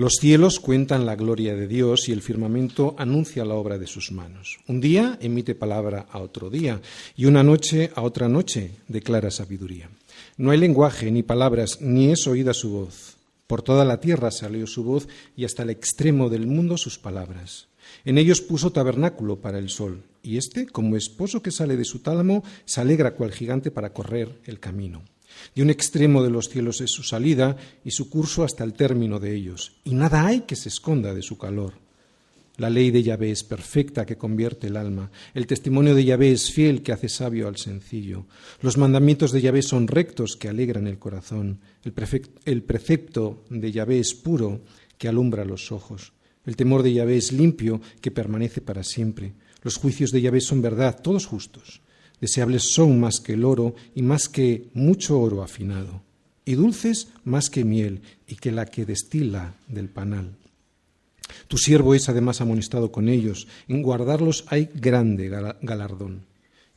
Los cielos cuentan la gloria de Dios y el firmamento anuncia la obra de sus manos. Un día emite palabra a otro día y una noche a otra noche declara sabiduría. No hay lenguaje ni palabras, ni es oída su voz. Por toda la tierra salió su voz y hasta el extremo del mundo sus palabras. En ellos puso tabernáculo para el sol, y éste, como esposo que sale de su tálamo, se alegra cual gigante para correr el camino. De un extremo de los cielos es su salida y su curso hasta el término de ellos, y nada hay que se esconda de su calor. La ley de Yahvé es perfecta que convierte el alma. El testimonio de Yahvé es fiel que hace sabio al sencillo. Los mandamientos de Yahvé son rectos que alegran el corazón. El, el precepto de Yahvé es puro que alumbra los ojos. El temor de Yahvé es limpio que permanece para siempre. Los juicios de Yahvé son verdad, todos justos. Deseables son más que el oro y más que mucho oro afinado, y dulces más que miel y que la que destila del panal. Tu siervo es además amonestado con ellos, en guardarlos hay grande galardón.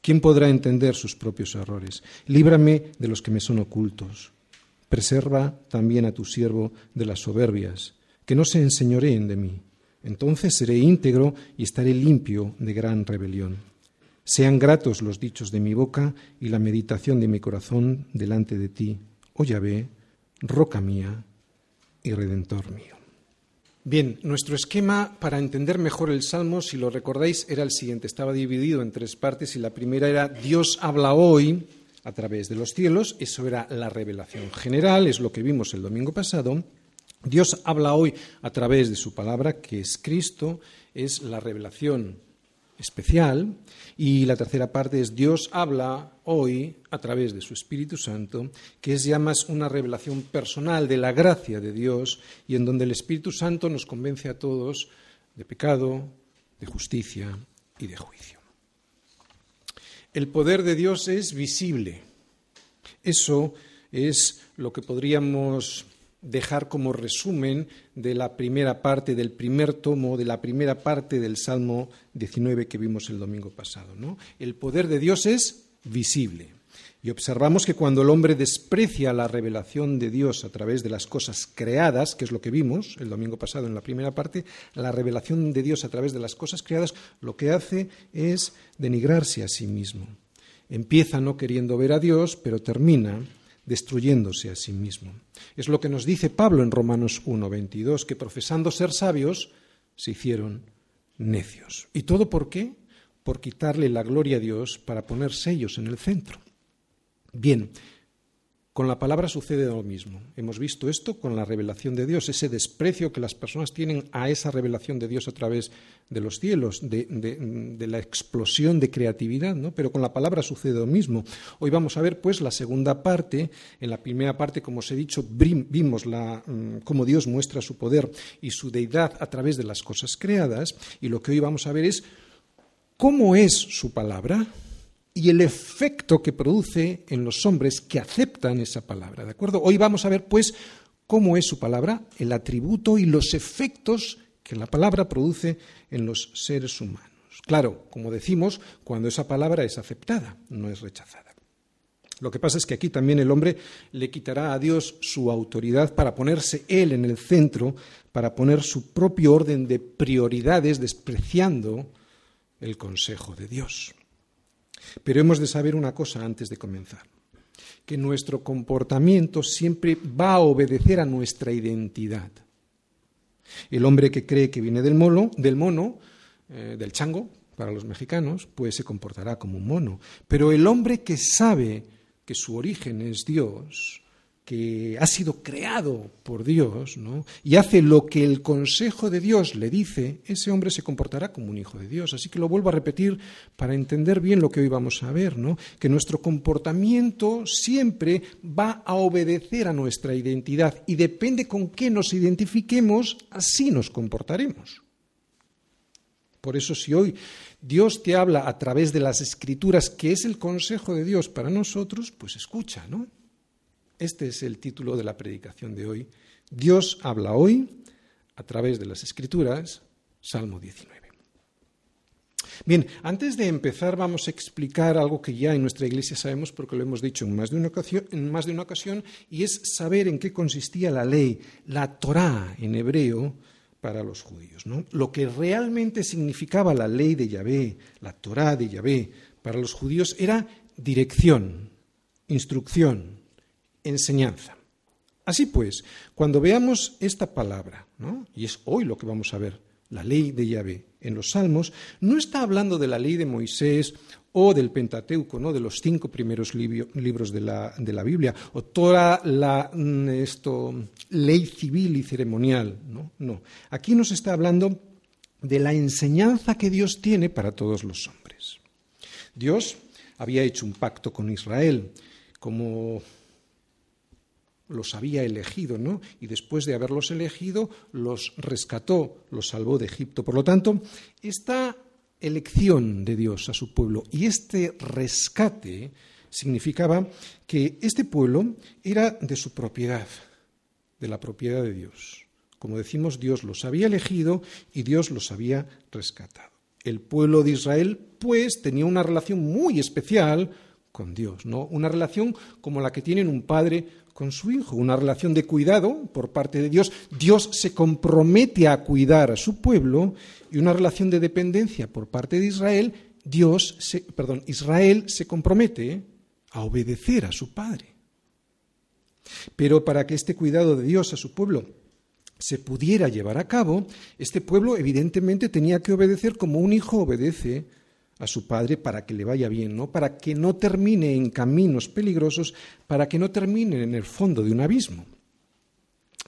¿Quién podrá entender sus propios errores? Líbrame de los que me son ocultos. Preserva también a tu siervo de las soberbias, que no se enseñoreen de mí. Entonces seré íntegro y estaré limpio de gran rebelión. Sean gratos los dichos de mi boca y la meditación de mi corazón delante de ti, oh Yahvé, roca mía y redentor mío. Bien, nuestro esquema para entender mejor el Salmo, si lo recordáis, era el siguiente. Estaba dividido en tres partes y la primera era Dios habla hoy a través de los cielos. Eso era la revelación general, es lo que vimos el domingo pasado. Dios habla hoy a través de su palabra, que es Cristo, es la revelación especial. Y la tercera parte es Dios habla hoy a través de su Espíritu Santo, que es ya más una revelación personal de la gracia de Dios y en donde el Espíritu Santo nos convence a todos de pecado, de justicia y de juicio. El poder de Dios es visible. Eso es lo que podríamos dejar como resumen de la primera parte, del primer tomo, de la primera parte del Salmo 19 que vimos el domingo pasado. ¿no? El poder de Dios es visible. Y observamos que cuando el hombre desprecia la revelación de Dios a través de las cosas creadas, que es lo que vimos el domingo pasado en la primera parte, la revelación de Dios a través de las cosas creadas, lo que hace es denigrarse a sí mismo. Empieza no queriendo ver a Dios, pero termina destruyéndose a sí mismo. Es lo que nos dice Pablo en Romanos 1:22, que profesando ser sabios, se hicieron necios. ¿Y todo por qué? Por quitarle la gloria a Dios para poner sellos en el centro. Bien, con la palabra sucede lo mismo. Hemos visto esto con la revelación de Dios, ese desprecio que las personas tienen a esa revelación de Dios a través de los cielos, de, la explosión de creatividad, ¿no? Pero con la palabra sucede lo mismo. Hoy vamos a ver, pues, la segunda parte. En la primera parte, como os he dicho, vimos mm, cómo Dios muestra su poder y su deidad a través de las cosas creadas. Y lo que hoy vamos a ver es cómo es su palabra y el efecto que produce en los hombres que aceptan esa palabra. ¿De acuerdo? Hoy vamos a ver, pues, cómo es su palabra, el atributo y los efectos que la palabra produce en los seres humanos. Claro, como decimos, cuando esa palabra es aceptada, no es rechazada. Lo que pasa es que aquí también el hombre le quitará a Dios su autoridad para ponerse él en el centro, para poner su propio orden de prioridades, despreciando el consejo de Dios. Pero hemos de saber una cosa antes de comenzar, que nuestro comportamiento siempre va a obedecer a nuestra identidad. El hombre que cree que viene del mono, del mono, eh, del chango, para los mexicanos, pues se comportará como un mono. Pero el hombre que sabe que su origen es Dios, que ha sido creado por Dios, ¿no? y hace lo que el consejo de Dios le dice, ese hombre se comportará como un hijo de Dios. Así que lo vuelvo a repetir para entender bien lo que hoy vamos a ver, ¿no? que nuestro comportamiento siempre va a obedecer a nuestra identidad y depende con qué nos identifiquemos, así nos comportaremos. Por eso si hoy Dios te habla a través de las escrituras, que es el consejo de Dios para nosotros, pues escucha, ¿no? Este es el título de la predicación de hoy. Dios habla hoy a través de las Escrituras, Salmo 19. Bien, antes de empezar vamos a explicar algo que ya en nuestra iglesia sabemos porque lo hemos dicho en más de una ocasión, y es saber en qué consistía la ley, la Torá en hebreo para los judíos. Lo que realmente significaba la ley de Yahvé, la Torá de Yahvé para los judíos era dirección, instrucción, enseñanza. Así pues, cuando veamos esta palabra, ¿no? y es hoy lo que vamos a ver, la ley de Yahvé en los Salmos, no está hablando de la ley de Moisés o del Pentateuco, ¿no? de los cinco primeros libros de la, de la, Biblia, o toda la mm, esto, ley civil y ceremonial. ¿no? no. Aquí nos está hablando de la enseñanza que Dios tiene para todos los hombres. Dios había hecho un pacto con Israel, como los había elegido, ¿no? Y después de haberlos elegido, los rescató, los salvó de Egipto. Por lo tanto, esta elección de Dios a su pueblo y este rescate significaba que este pueblo era de su propiedad, de la propiedad de Dios. Como decimos, Dios los había elegido y Dios los había rescatado. El pueblo de Israel, pues, tenía una relación muy especial con Dios, ¿no? Una relación como la que tienen un padre con su hijo, una relación de cuidado por parte de Dios. Dios se compromete a cuidar a su pueblo y una relación de dependencia por parte de Israel. Dios, perdón, Israel se compromete a obedecer a su padre. Pero para que este cuidado de Dios a su pueblo se pudiera llevar a cabo, este pueblo evidentemente tenía que obedecer como un hijo obedece a su padre para que le vaya bien, ¿no? Para que no termine en caminos peligrosos, para que no termine en el fondo de un abismo.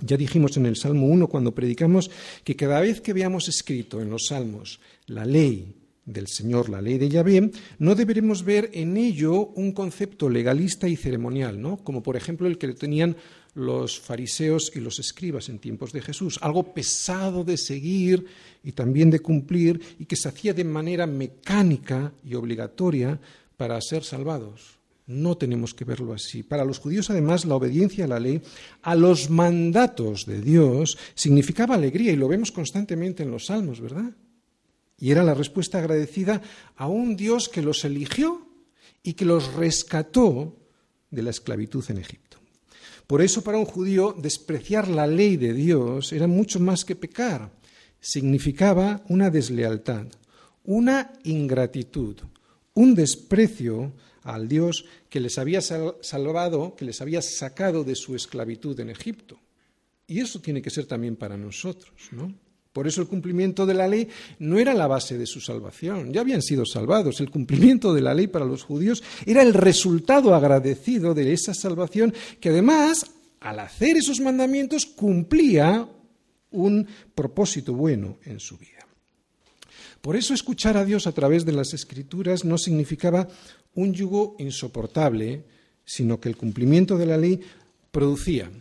Ya dijimos en el Salmo 1 cuando predicamos que cada vez que veamos escrito en los Salmos la ley del Señor, la ley de Yahvé, no deberemos ver en ello un concepto legalista y ceremonial, ¿no? Como por ejemplo el que tenían los fariseos y los escribas en tiempos de Jesús, algo pesado de seguir y también de cumplir y que se hacía de manera mecánica y obligatoria para ser salvados. No tenemos que verlo así. Para los judíos, además, la obediencia a la ley, a los mandatos de Dios, significaba alegría y lo vemos constantemente en los salmos, ¿verdad? Y era la respuesta agradecida a un Dios que los eligió y que los rescató de la esclavitud en Egipto. Por eso para un judío despreciar la ley de Dios era mucho más que pecar. Significaba una deslealtad, una ingratitud, un desprecio al Dios que les había salvado, que les había sacado de su esclavitud en Egipto. Y eso tiene que ser también para nosotros, ¿no? Por eso el cumplimiento de la ley no era la base de su salvación, ya habían sido salvados. El cumplimiento de la ley para los judíos era el resultado agradecido de esa salvación que además, al hacer esos mandamientos, cumplía un propósito bueno en su vida. Por eso escuchar a Dios a través de las escrituras no significaba un yugo insoportable, sino que el cumplimiento de la ley producía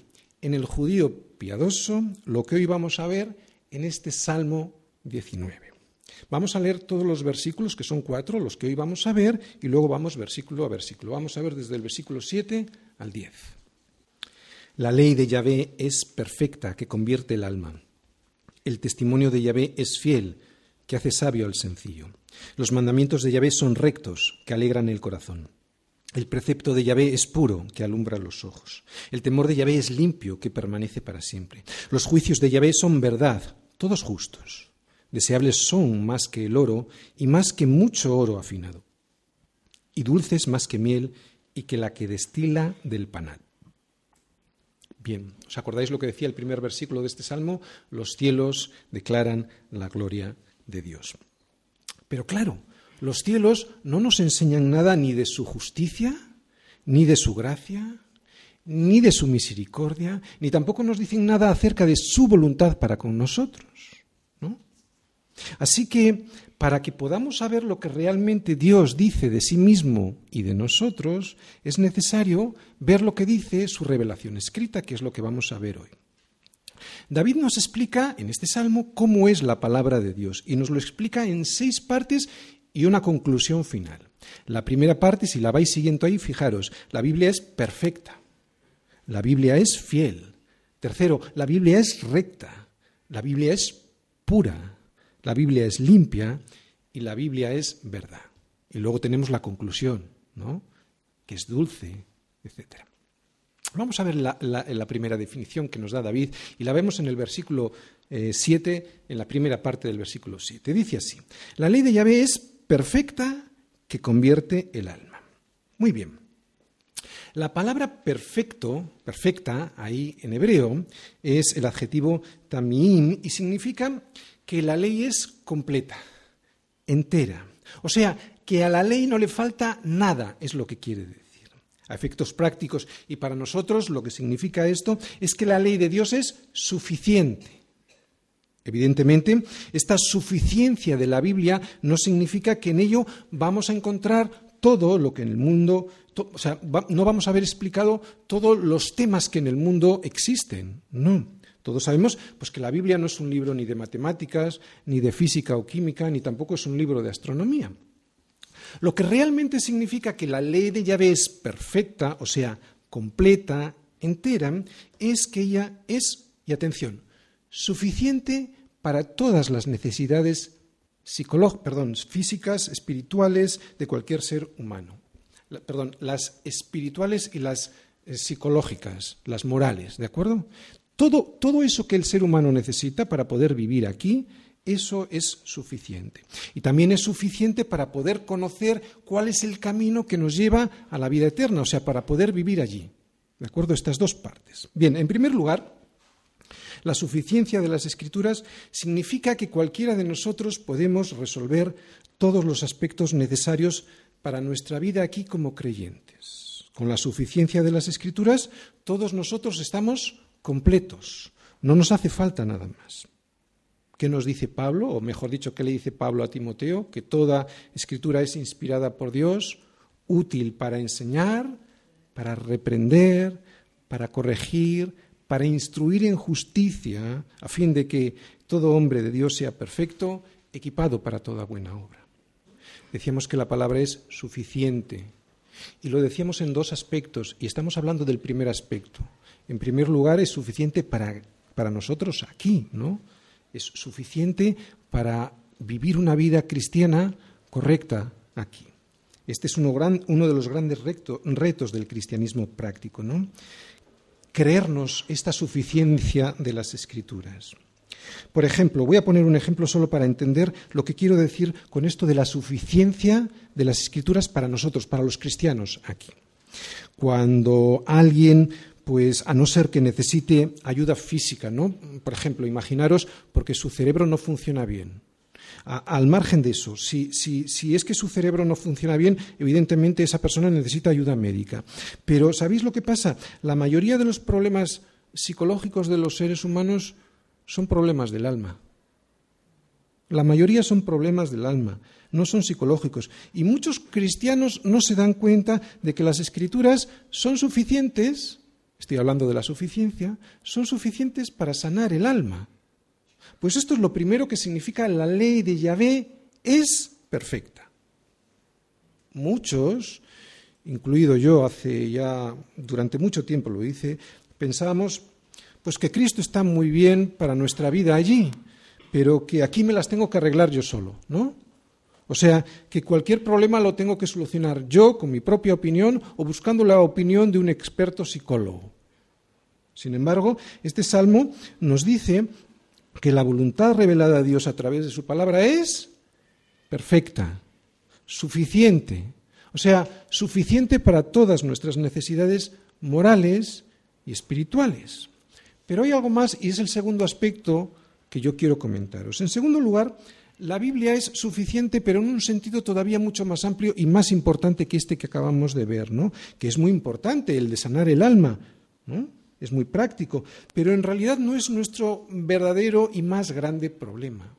en el judío piadoso lo que hoy vamos a ver en este Salmo 19. Vamos a leer todos los versículos, que son cuatro, los que hoy vamos a ver, y luego vamos versículo a versículo. Vamos a ver desde el versículo 7 al 10. La ley de Yahvé es perfecta, que convierte el alma. El testimonio de Yahvé es fiel, que hace sabio al sencillo. Los mandamientos de Yahvé son rectos, que alegran el corazón. El precepto de Yahvé es puro, que alumbra los ojos. El temor de Yahvé es limpio, que permanece para siempre. Los juicios de Yahvé son verdad, todos justos. Deseables son más que el oro y más que mucho oro afinado, y dulces más que miel y que la que destila del panal. Bien, ¿os acordáis lo que decía el primer versículo de este salmo? Los cielos declaran la gloria de Dios. Pero claro, los cielos no nos enseñan nada ni de su justicia, ni de su gracia, ni de su misericordia, ni tampoco nos dicen nada acerca de su voluntad para con nosotros. ¿no? Así que, para que podamos saber lo que realmente Dios dice de sí mismo y de nosotros, es necesario ver lo que dice su revelación escrita, que es lo que vamos a ver hoy. David nos explica en este salmo cómo es la palabra de Dios y nos lo explica en seis partes y una conclusión final. La primera parte, si la vais siguiendo ahí, fijaros, la Biblia es perfecta. La Biblia es fiel. Tercero, la Biblia es recta. La Biblia es pura. La Biblia es limpia. y la Biblia es verdad. Y luego tenemos la conclusión, ¿no? que es dulce, etc. Vamos a ver la, primera definición que nos da David y la vemos en el versículo 7, eh, en la primera parte del versículo 7. Dice así, la ley de Yahvé es perfecta que convierte el alma. Muy bien. La palabra perfecto, perfecta, ahí en hebreo, es el adjetivo tamim y significa que la ley es completa, entera. O sea, que a la ley no le falta nada, es lo que quiere decir. A efectos prácticos y para nosotros lo que significa esto es que la ley de Dios es suficiente. Evidentemente, esta suficiencia de la Biblia no significa que en ello vamos a encontrar todo lo que en el mundo o sea, no vamos a haber explicado todos los temas que en el mundo existen. No. Todos sabemos pues, que la Biblia no es un libro ni de matemáticas, ni de física o química, ni tampoco es un libro de astronomía. Lo que realmente significa que la ley de Yahvé es perfecta, o sea, completa, entera, es que ella es, y atención, suficiente para todas las necesidades perdón, físicas, espirituales de cualquier ser humano perdón, las espirituales y las eh, psicológicas, las morales, ¿de acuerdo? Todo, todo eso que el ser humano necesita para poder vivir aquí, eso es suficiente. Y también es suficiente para poder conocer cuál es el camino que nos lleva a la vida eterna, o sea, para poder vivir allí. ¿De acuerdo? Estas dos partes. Bien, en primer lugar, la suficiencia de las escrituras significa que cualquiera de nosotros podemos resolver todos los aspectos necesarios para nuestra vida aquí como creyentes. Con la suficiencia de las escrituras, todos nosotros estamos completos. No nos hace falta nada más. ¿Qué nos dice Pablo? O mejor dicho, ¿qué le dice Pablo a Timoteo? Que toda escritura es inspirada por Dios, útil para enseñar, para reprender, para corregir, para instruir en justicia, a fin de que todo hombre de Dios sea perfecto, equipado para toda buena obra. Decíamos que la palabra es suficiente. Y lo decíamos en dos aspectos, y estamos hablando del primer aspecto. En primer lugar, es suficiente para, para nosotros aquí, ¿no? Es suficiente para vivir una vida cristiana correcta aquí. Este es uno, uno de los grandes retos del cristianismo práctico, ¿no? Creernos esta suficiencia de las escrituras. Por ejemplo, voy a poner un ejemplo solo para entender lo que quiero decir con esto de la suficiencia de las escrituras para nosotros, para los cristianos aquí. Cuando alguien pues a no ser que necesite ayuda física, ¿no? Por ejemplo, imaginaros porque su cerebro no funciona bien. al margen de eso, si, si, es que su cerebro no funciona bien, evidentemente esa persona necesita ayuda médica. Pero ¿sabéis lo que pasa? La mayoría de los problemas psicológicos de los seres humanos son problemas del alma. La mayoría son problemas del alma, no son psicológicos. Y muchos cristianos no se dan cuenta de que las escrituras son suficientes, estoy hablando de la suficiencia, son suficientes para sanar el alma. Pues esto es lo primero que significa la ley de Yahvé es perfecta. Muchos, incluido yo hace ya durante mucho tiempo lo hice, pensábamos pues que Cristo está muy bien para nuestra vida allí, pero que aquí me las tengo que arreglar yo solo, ¿no? O sea, que cualquier problema lo tengo que solucionar yo con mi propia opinión o buscando la opinión de un experto psicólogo. Sin embargo, este salmo nos dice que la voluntad revelada a Dios a través de su palabra es perfecta, suficiente, o sea, suficiente para todas nuestras necesidades morales y espirituales. Pero hay algo más y es el segundo aspecto que yo quiero comentaros. En segundo lugar, la Biblia es suficiente, pero en un sentido todavía mucho más amplio y más importante que este que acabamos de ver, ¿no? que es muy importante, el de sanar el alma. ¿no? Es muy práctico, pero en realidad no es nuestro verdadero y más grande problema.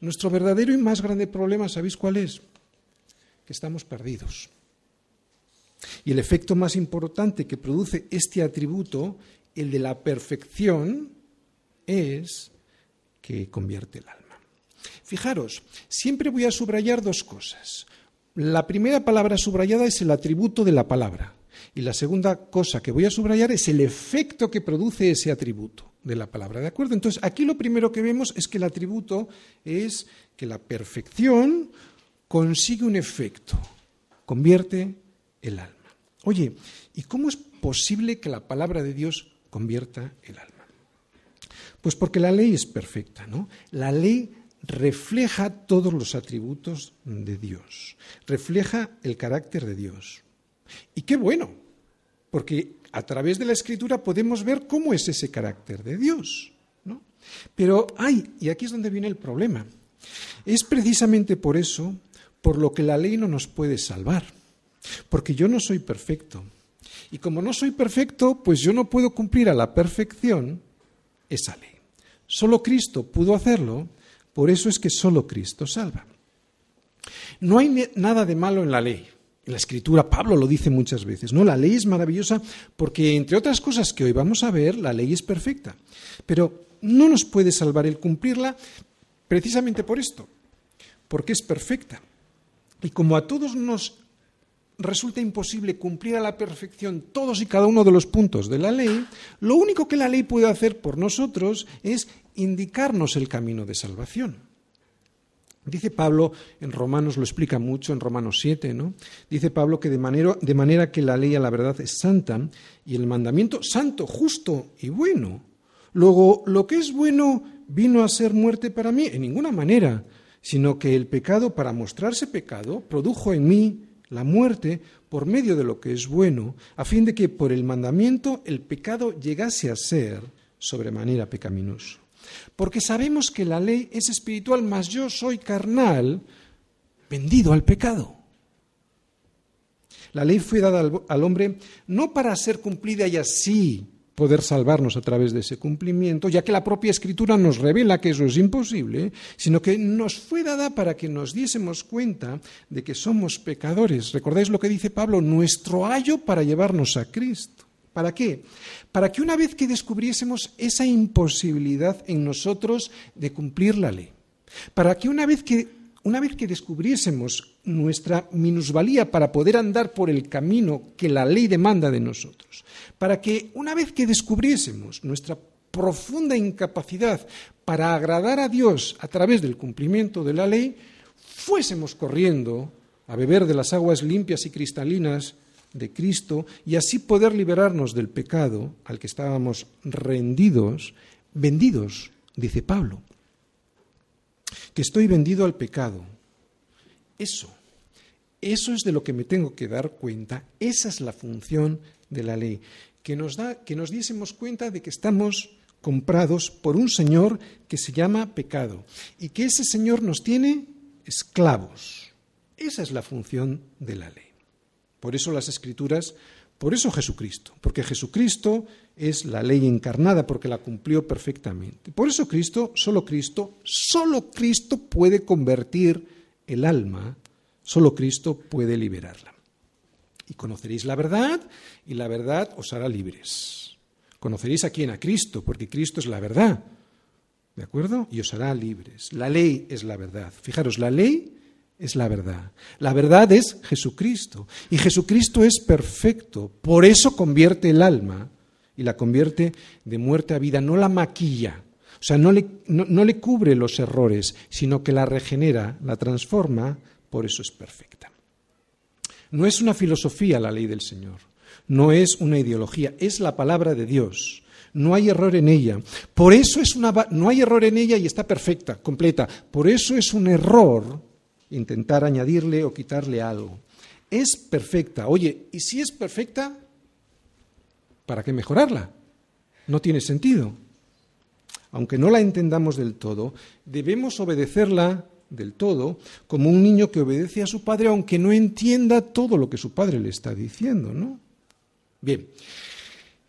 Nuestro verdadero y más grande problema, ¿sabéis cuál es? Que estamos perdidos. Y el efecto más importante que produce este atributo el de la perfección es que convierte el alma. Fijaros, siempre voy a subrayar dos cosas. La primera palabra subrayada es el atributo de la palabra. Y la segunda cosa que voy a subrayar es el efecto que produce ese atributo de la palabra. ¿De acuerdo? Entonces, aquí lo primero que vemos es que el atributo es que la perfección consigue un efecto, convierte el alma. Oye, ¿y cómo es posible que la palabra de Dios convierta el alma? Pues porque la ley es perfecta, ¿no? La ley refleja todos los atributos de Dios, refleja el carácter de Dios. Y qué bueno, porque a través de la escritura podemos ver cómo es ese carácter de Dios. ¿no? Pero hay, y aquí es donde viene el problema, es precisamente por eso por lo que la ley no nos puede salvar, porque yo no soy perfecto. Y como no soy perfecto, pues yo no puedo cumplir a la perfección esa ley. Solo Cristo pudo hacerlo, por eso es que solo Cristo salva. No hay nada de malo en la ley. En la escritura Pablo lo dice muchas veces, ¿no? La ley es maravillosa porque entre otras cosas que hoy vamos a ver, la ley es perfecta. Pero no nos puede salvar el cumplirla precisamente por esto, porque es perfecta. Y como a todos nos resulta imposible cumplir a la perfección todos y cada uno de los puntos de la ley, lo único que la ley puede hacer por nosotros es indicarnos el camino de salvación. Dice Pablo, en Romanos lo explica mucho, en Romanos 7, ¿no? Dice Pablo que de manera, de manera que la ley a la verdad es santa y el mandamiento santo, justo y bueno. Luego, lo que es bueno vino a ser muerte para mí, en ninguna manera, sino que el pecado, para mostrarse pecado, produjo en mí la muerte por medio de lo que es bueno, a fin de que por el mandamiento el pecado llegase a ser sobremanera pecaminoso. Porque sabemos que la ley es espiritual, mas yo soy carnal, vendido al pecado. La ley fue dada al, hombre no para ser cumplida y así poder salvarnos a través de ese cumplimiento, ya que la propia escritura nos revela que eso es imposible, sino que nos fue dada para que nos diésemos cuenta de que somos pecadores. ¿Recordáis lo que dice Pablo? Nuestro ayo para llevarnos a Cristo. ¿Para qué? Para que una vez que descubriésemos esa imposibilidad en nosotros de cumplir la ley, para que una vez que, una vez que descubriésemos nuestra minusvalía para poder andar por el camino que la ley demanda de nosotros, para que una vez que descubriésemos nuestra profunda incapacidad para agradar a Dios a través del cumplimiento de la ley, fuésemos corriendo a beber de las aguas limpias y cristalinas de Cristo y así poder liberarnos del pecado al que estábamos rendidos, vendidos, dice Pablo, que estoy vendido al pecado. Eso, eso es de lo que me tengo que dar cuenta, esa es la función de la ley que nos, da, que nos diésemos cuenta de que estamos comprados por un Señor que se llama pecado y que ese Señor nos tiene esclavos. Esa es la función de la ley. Por eso las escrituras, por eso Jesucristo, porque Jesucristo es la ley encarnada, porque la cumplió perfectamente. Por eso Cristo, solo Cristo, solo Cristo puede convertir el alma, solo Cristo puede liberarla y conoceréis la verdad y la verdad os hará libres. Conoceréis a quién, a Cristo, porque Cristo es la verdad. ¿De acuerdo? Y os hará libres. La ley es la verdad. Fijaros, la ley es la verdad. La verdad es Jesucristo. Y Jesucristo es perfecto. Por eso convierte el alma y la convierte de muerte a vida. No la maquilla. O sea, no le, no le cubre los errores, sino que la regenera, la transforma. Por eso es perfecta. No es una filosofía la ley del Señor, no es una ideología, es la palabra de Dios. No hay error en ella. Por eso es una no hay error en ella y está perfecta, completa. Por eso es un error intentar añadirle o quitarle algo. Es perfecta. Oye, ¿y si es perfecta? ¿Para qué mejorarla? No tiene sentido. Aunque no la entendamos del todo, debemos obedecerla del todo, como un niño que obedece a su padre aunque no entienda todo lo que su padre le está diciendo, ¿no? Bien,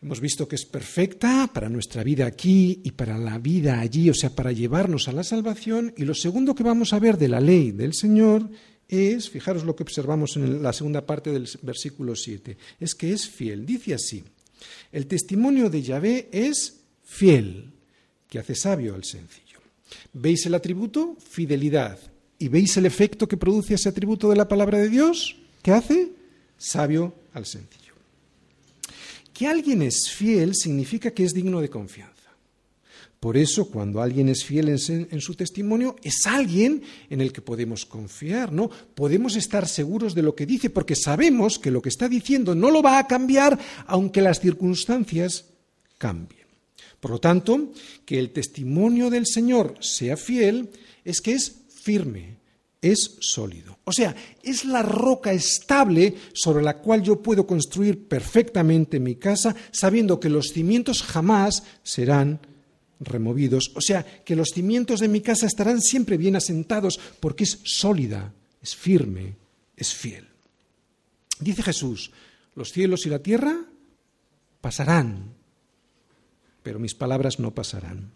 hemos visto que es perfecta para nuestra vida aquí y para la vida allí, o sea, para llevarnos a la salvación. Y lo segundo que vamos a ver de la ley del Señor es, fijaros lo que observamos en la segunda parte del versículo 7, es que es fiel. Dice así, el testimonio de Yahvé es fiel, que hace sabio al sencillo. ¿Veis el atributo? Fidelidad. ¿Y veis el efecto que produce ese atributo de la palabra de Dios? ¿Qué hace? Sabio al sencillo. Que alguien es fiel significa que es digno de confianza. Por eso, cuando alguien es fiel en, su testimonio, es alguien en el que podemos confiar, ¿no? Podemos estar seguros de lo que dice, porque sabemos que lo que está diciendo no lo va a cambiar, aunque las circunstancias cambien. Por lo tanto, que el testimonio del Señor sea fiel es que es firme, es sólido. O sea, es la roca estable sobre la cual yo puedo construir perfectamente mi casa, sabiendo que los cimientos jamás serán removidos. O sea, que los cimientos de mi casa estarán siempre bien asentados porque es sólida, es firme, es fiel. Dice Jesús, los cielos y la tierra pasarán, pero mis palabras no pasarán.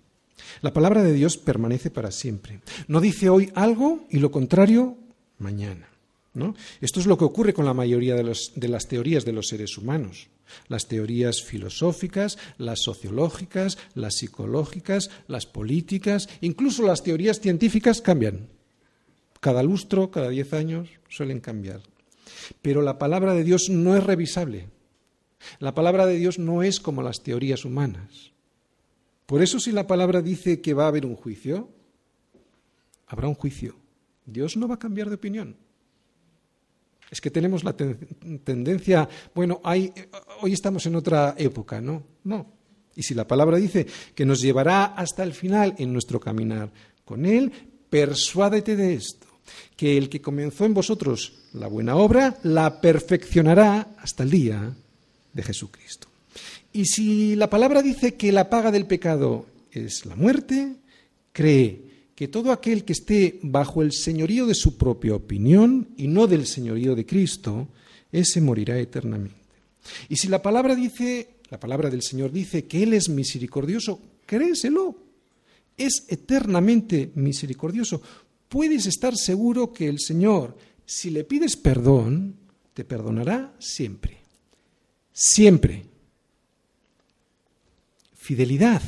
La palabra de Dios permanece para siempre. No dice hoy algo y lo contrario mañana. ¿no? Esto es lo que ocurre con la mayoría de, de las teorías de los seres humanos. Las teorías filosóficas, las sociológicas, las psicológicas, las políticas, incluso las teorías científicas cambian. Cada lustro, cada diez años, suelen cambiar. Pero la palabra de Dios no es revisable. La palabra de Dios no es como las teorías humanas. Por eso si la palabra dice que va a haber un juicio, habrá un juicio. Dios no va a cambiar de opinión. Es que tenemos la tendencia, bueno, hay, hoy estamos en otra época, ¿no? No. Y si la palabra dice que nos llevará hasta el final en nuestro caminar con Él, persuádete de esto, que el que comenzó en vosotros la buena obra, la perfeccionará hasta el día de Jesucristo. Y si la palabra dice que la paga del pecado es la muerte, cree que todo aquel que esté bajo el señorío de su propia opinión y no del señorío de Cristo, ese morirá eternamente. Y si la palabra dice, la palabra del Señor dice que Él es misericordioso, créeselo. Es eternamente misericordioso. Puedes estar seguro que el Señor, si le pides perdón, te perdonará siempre. Siempre. Fidelidad.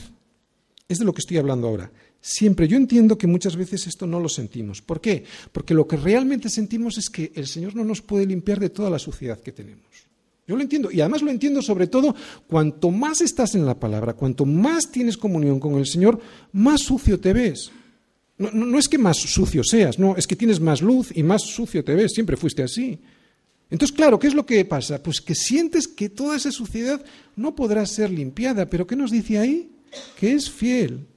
Es de lo que estoy hablando ahora siempre. Yo entiendo que muchas veces esto no lo sentimos. ¿Por qué? Porque lo que realmente sentimos es que el Señor no nos puede limpiar de toda la suciedad que tenemos. Yo lo entiendo. Y además lo entiendo sobre todo cuanto más estás en la palabra, cuanto más tienes comunión con el Señor, más sucio te ves. No, no, es que más sucio seas, no, es que tienes más luz y más sucio te ves. Siempre fuiste así. Entonces, claro, ¿qué es lo que pasa? Pues que sientes que toda esa suciedad no podrá ser limpiada. Pero ¿qué nos dice ahí? Que es fiel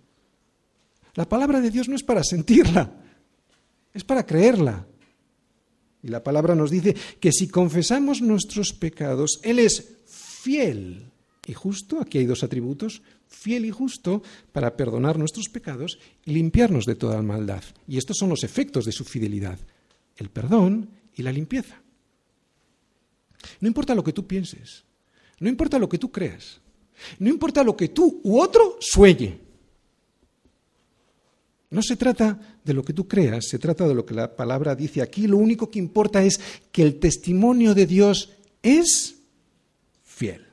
la palabra de Dios no es para sentirla, es para creerla. Y la palabra nos dice que si confesamos nuestros pecados, Él es fiel y justo, aquí hay dos atributos, fiel y justo para perdonar nuestros pecados y limpiarnos de toda maldad. Y estos son los efectos de su fidelidad, el perdón y la limpieza. No importa lo que tú pienses, no importa lo que tú creas, no importa lo que tú u otro sueñe. No se trata de lo que tú creas, se trata de lo que la palabra dice aquí. Lo único que importa es que el testimonio de Dios es fiel.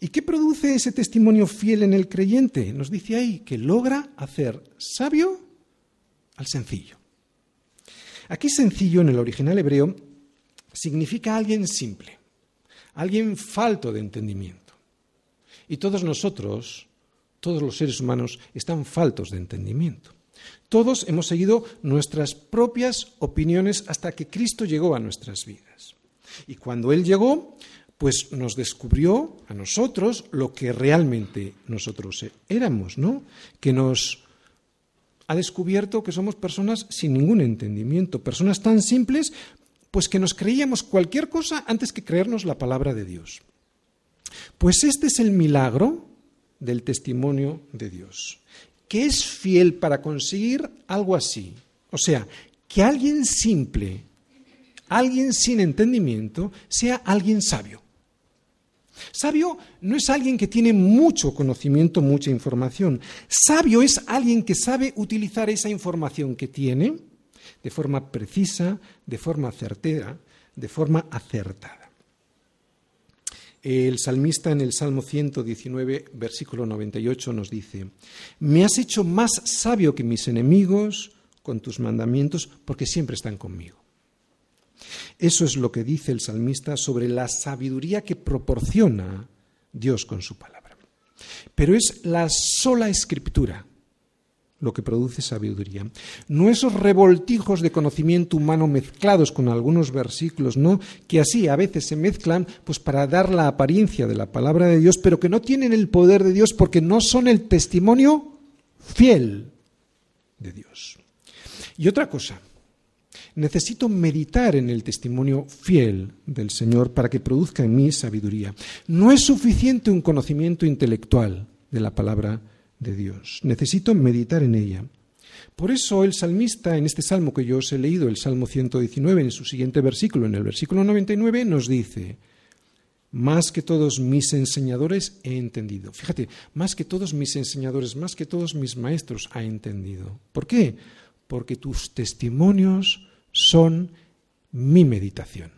¿Y qué produce ese testimonio fiel en el creyente? Nos dice ahí que logra hacer sabio al sencillo. Aquí sencillo en el original hebreo significa alguien simple, alguien falto de entendimiento. Y todos nosotros todos los seres humanos están faltos de entendimiento. Todos hemos seguido nuestras propias opiniones hasta que Cristo llegó a nuestras vidas. Y cuando Él llegó, pues nos descubrió a nosotros lo que realmente nosotros éramos, ¿no? Que nos ha descubierto que somos personas sin ningún entendimiento, personas tan simples, pues que nos creíamos cualquier cosa antes que creernos la palabra de Dios. Pues este es el milagro del testimonio de Dios, que es fiel para conseguir algo así. O sea, que alguien simple, alguien sin entendimiento, sea alguien sabio. Sabio no es alguien que tiene mucho conocimiento, mucha información. Sabio es alguien que sabe utilizar esa información que tiene de forma precisa, de forma certera, de forma acertada. El salmista en el Salmo 119, versículo 98 nos dice, Me has hecho más sabio que mis enemigos con tus mandamientos porque siempre están conmigo. Eso es lo que dice el salmista sobre la sabiduría que proporciona Dios con su palabra. Pero es la sola escritura lo que produce sabiduría. No esos revoltijos de conocimiento humano mezclados con algunos versículos, ¿no? Que así a veces se mezclan pues para dar la apariencia de la palabra de Dios, pero que no tienen el poder de Dios porque no son el testimonio fiel de Dios. Y otra cosa, necesito meditar en el testimonio fiel del Señor para que produzca en mí sabiduría. No es suficiente un conocimiento intelectual de la palabra de Dios. Necesito meditar en ella. Por eso el salmista, en este salmo que yo os he leído, el Salmo 119, en su siguiente versículo, en el versículo 99, nos dice, más que todos mis enseñadores he entendido. Fíjate, más que todos mis enseñadores, más que todos mis maestros ha entendido. ¿Por qué? Porque tus testimonios son mi meditación.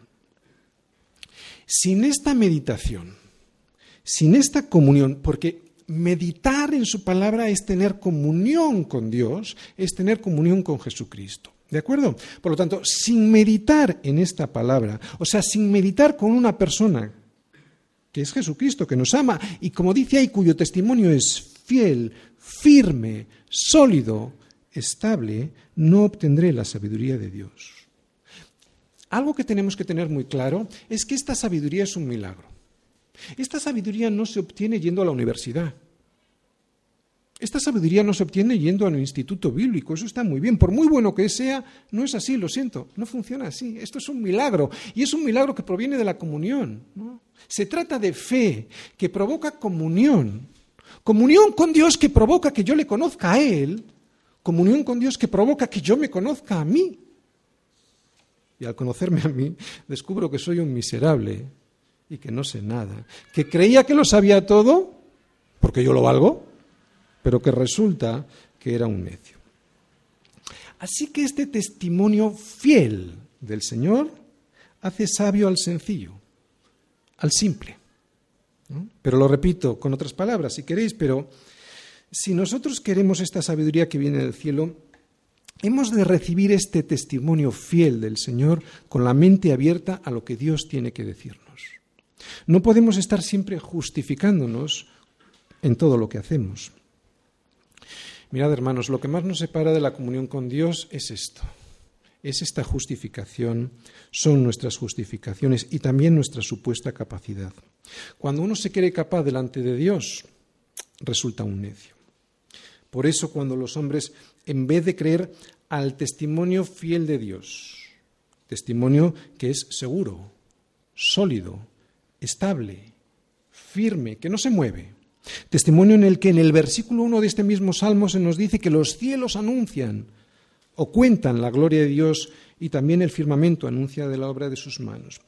Sin esta meditación, sin esta comunión, porque meditar en su palabra es tener comunión con Dios, es tener comunión con Jesucristo. ¿De acuerdo? Por lo tanto, sin meditar en esta palabra, o sea, sin meditar con una persona que es Jesucristo, que nos ama y como dice ahí, cuyo testimonio es fiel, firme, sólido, estable, no obtendré la sabiduría de Dios. Algo que tenemos que tener muy claro es que esta sabiduría es un milagro. Esta sabiduría no se obtiene yendo a la universidad. Esta sabiduría no se obtiene yendo a un instituto bíblico, eso está muy bien. Por muy bueno que sea, no es así, lo siento, no funciona así. Esto es un milagro y es un milagro que proviene de la comunión. Se trata de fe que provoca comunión. Comunión con Dios que provoca que yo le conozca a Él. Comunión con Dios que provoca que yo me conozca a mí. Y al conocerme a mí, descubro que soy un miserable y que no sé nada, que creía que lo sabía todo, porque yo lo valgo, pero que resulta que era un necio. Así que este testimonio fiel del Señor hace sabio al sencillo, al simple. Pero lo repito con otras palabras, si queréis, pero si nosotros queremos esta sabiduría que viene del cielo, hemos de recibir este testimonio fiel del Señor con la mente abierta a lo que Dios tiene que decirnos. No podemos estar siempre justificándonos en todo lo que hacemos. Mirad, hermanos, lo que más nos separa de la comunión con Dios es esto. Es esta justificación, son nuestras justificaciones y también nuestra supuesta capacidad. Cuando uno se cree capaz delante de Dios, resulta un necio. Por eso cuando los hombres, en vez de creer al testimonio fiel de Dios, testimonio que es seguro, sólido, estable, firme, que no se mueve. Testimonio en el que en el versículo 1 de este mismo salmo se nos dice que los cielos anuncian o cuentan la gloria de Dios y también el firmamento anuncia de la obra de sus manos.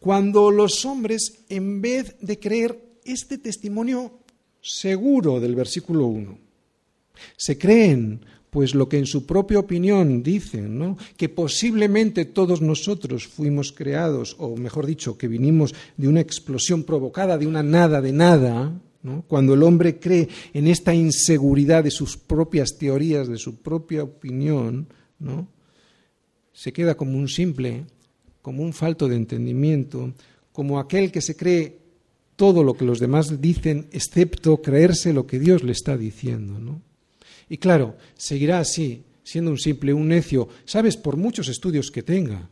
Cuando los hombres, en vez de creer este testimonio seguro del versículo 1, se creen pues lo que en su propia opinión dicen, ¿no? que posiblemente todos nosotros fuimos creados, o mejor dicho, que vinimos de una explosión provocada de una nada de nada, cuando el hombre cree en esta inseguridad de sus propias teorías, de su propia opinión, se queda como un simple, como un falto de entendimiento, como aquel que se cree todo lo que los demás dicen, excepto creerse lo que Dios le está diciendo. ¿no? Y claro, seguirá así, siendo un simple, un necio, sabes, por muchos estudios que tenga,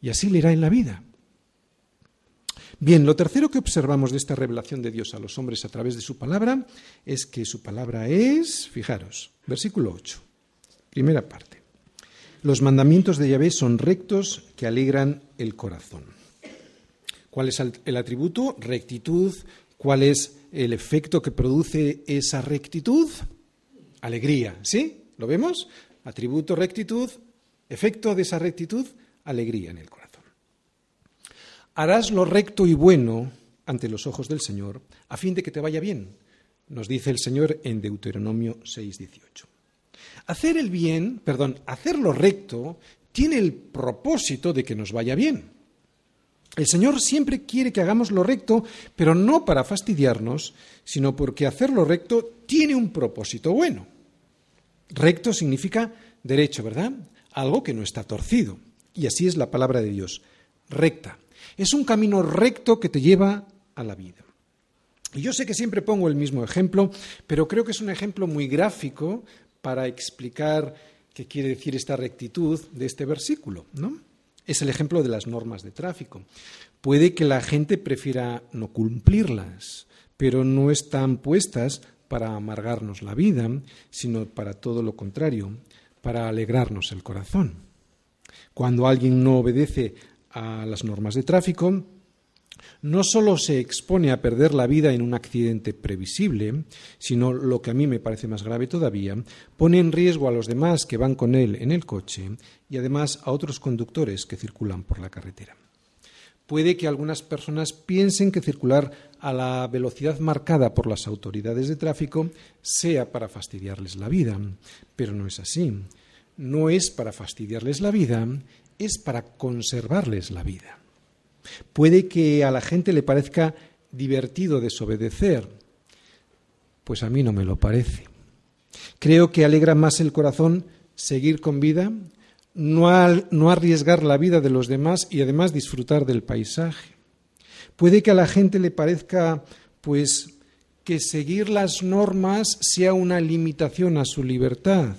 y así le irá en la vida. Bien, lo tercero que observamos de esta revelación de Dios a los hombres a través de su palabra es que su palabra es, fijaros, versículo 8, primera parte. Los mandamientos de Yahvé son rectos que alegran el corazón. ¿Cuál es el atributo? Rectitud. ¿Cuál es el efecto que produce esa rectitud? Alegría. ¿Sí? ¿Lo vemos? Atributo rectitud, efecto de esa rectitud, alegría en el corazón. Harás lo recto y bueno ante los ojos del Señor, a fin de que te vaya bien, nos dice el Señor en Deuteronomio 6:18. Hacer el bien, perdón, hacer lo recto tiene el propósito de que nos vaya bien. El Señor siempre quiere que hagamos lo recto, pero no para fastidiarnos, sino porque hacer lo recto tiene un propósito bueno. Recto significa derecho, ¿verdad? Algo que no está torcido. Y así es la palabra de Dios, recta. Es un camino recto que te lleva a la vida. Y yo sé que siempre pongo el mismo ejemplo, pero creo que es un ejemplo muy gráfico para explicar qué quiere decir esta rectitud de este versículo, ¿no? Es el ejemplo de las normas de tráfico. Puede que la gente prefiera no cumplirlas, pero no están puestas para amargarnos la vida, sino para todo lo contrario, para alegrarnos el corazón. Cuando alguien no obedece a las normas de tráfico, no solo se expone a perder la vida en un accidente previsible, sino, lo que a mí me parece más grave todavía, pone en riesgo a los demás que van con él en el coche y además a otros conductores que circulan por la carretera. Puede que algunas personas piensen que circular a la velocidad marcada por las autoridades de tráfico sea para fastidiarles la vida, pero no es así. No es para fastidiarles la vida, es para conservarles la vida. Puede que a la gente le parezca divertido desobedecer, pues a mí no me lo parece. Creo que alegra más el corazón seguir con vida, no, arriesgar la vida de los demás y además disfrutar del paisaje. Puede que a la gente le parezca, pues, que seguir las normas sea una limitación a su libertad,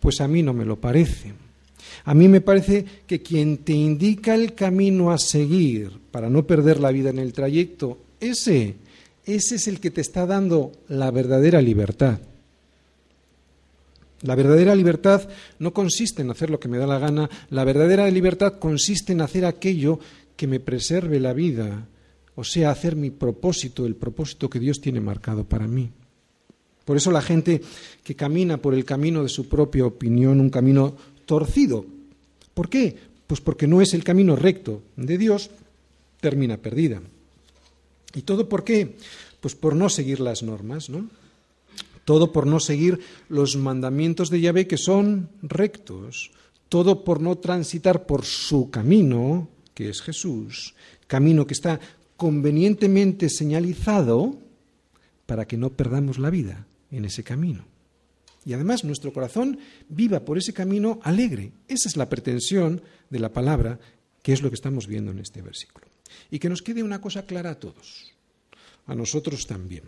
pues a mí no me lo parece. A mí me parece que quien te indica el camino a seguir para no perder la vida en el trayecto, ese, ese es el que te está dando la verdadera libertad. La verdadera libertad no consiste en hacer lo que me da la gana, la verdadera libertad consiste en hacer aquello que me preserve la vida, o sea, hacer mi propósito, el propósito que Dios tiene marcado para mí. Por eso la gente que camina por el camino de su propia opinión, un camino torcido, ¿Por qué? Pues porque no es el camino recto de Dios, termina perdida. ¿Y todo por qué? Pues por no seguir las normas, ¿no? Todo por no seguir los mandamientos de Yahvé que son rectos. Todo por no transitar por su camino, que es Jesús, camino que está convenientemente señalizado para que no perdamos la vida en ese camino y además nuestro corazón viva por ese camino alegre. Esa es la pretensión de la palabra, que es lo que estamos viendo en este versículo. Y que nos quede una cosa clara a todos, a nosotros también.